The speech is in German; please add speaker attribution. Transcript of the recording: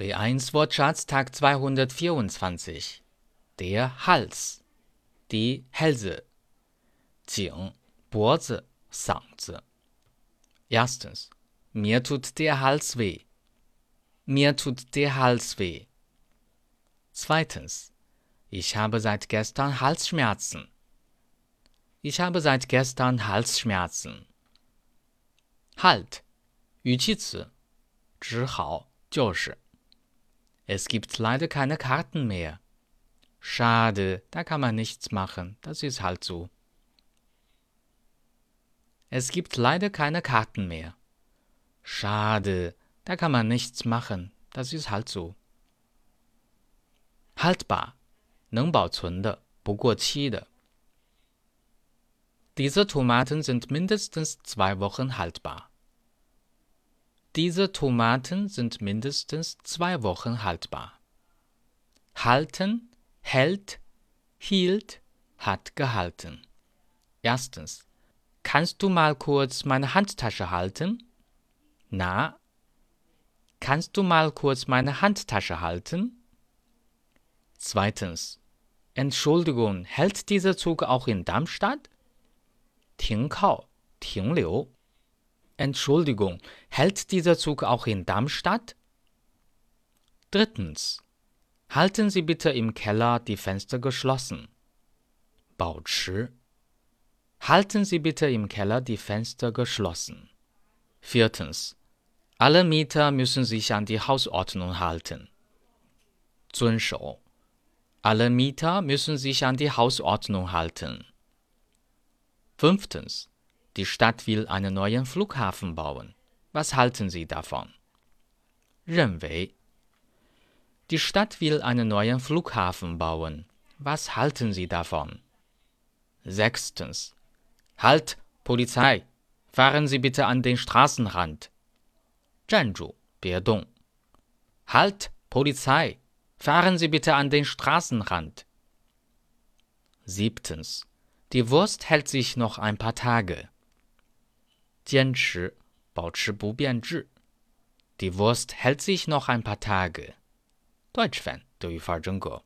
Speaker 1: B1 Wortschatz Tag 224 Der Hals die Hälse 颈脖子嗓子 Erstens Mir tut der Hals weh Mir tut der Hals weh Zweitens Ich habe seit gestern Halsschmerzen Ich habe seit gestern Halsschmerzen Halt 语气词只好就是 Es gibt leider keine Karten mehr. Schade, da kann man nichts machen, das ist halt so. Es gibt leider keine Karten mehr. Schade, da kann man nichts machen, das ist halt so. Haltbar, 能保存的，不过期的。Diese Tomaten sind mindestens zwei Wochen haltbar. Diese Tomaten sind mindestens zwei Wochen haltbar. Halten, hält, hielt, hat gehalten. Erstens. Kannst du mal kurz meine Handtasche halten? Na? Kannst du mal kurz meine Handtasche halten? Zweitens. Entschuldigung, hält dieser Zug auch in Darmstadt? 停靠，停留。 Entschuldigung, hält dieser Zug auch in Darmstadt? Drittens. Halten Sie bitte im Keller die Fenster geschlossen. 保持. Halten Sie bitte im Keller die Fenster geschlossen. Viertens. Alle Mieter müssen sich an die Hausordnung halten. 遵守. Alle Mieter müssen sich an die Hausordnung halten. Fünftens. Die Stadt will einen neuen Flughafen bauen. Was halten Sie davon? 认为 Die Stadt will einen neuen Flughafen bauen. Was halten Sie davon? Sechstens. Halt, Polizei! Fahren Sie bitte an den Straßenrand. 站住，别动。Halt, Polizei! Fahren Sie bitte an den Straßenrand. Siebtens. Die Wurst hält sich noch ein paar Tage. 坚持，保持不变质。，divorced hält sich noch ein paar Tage. Deutsch Fan 德语范儿真格。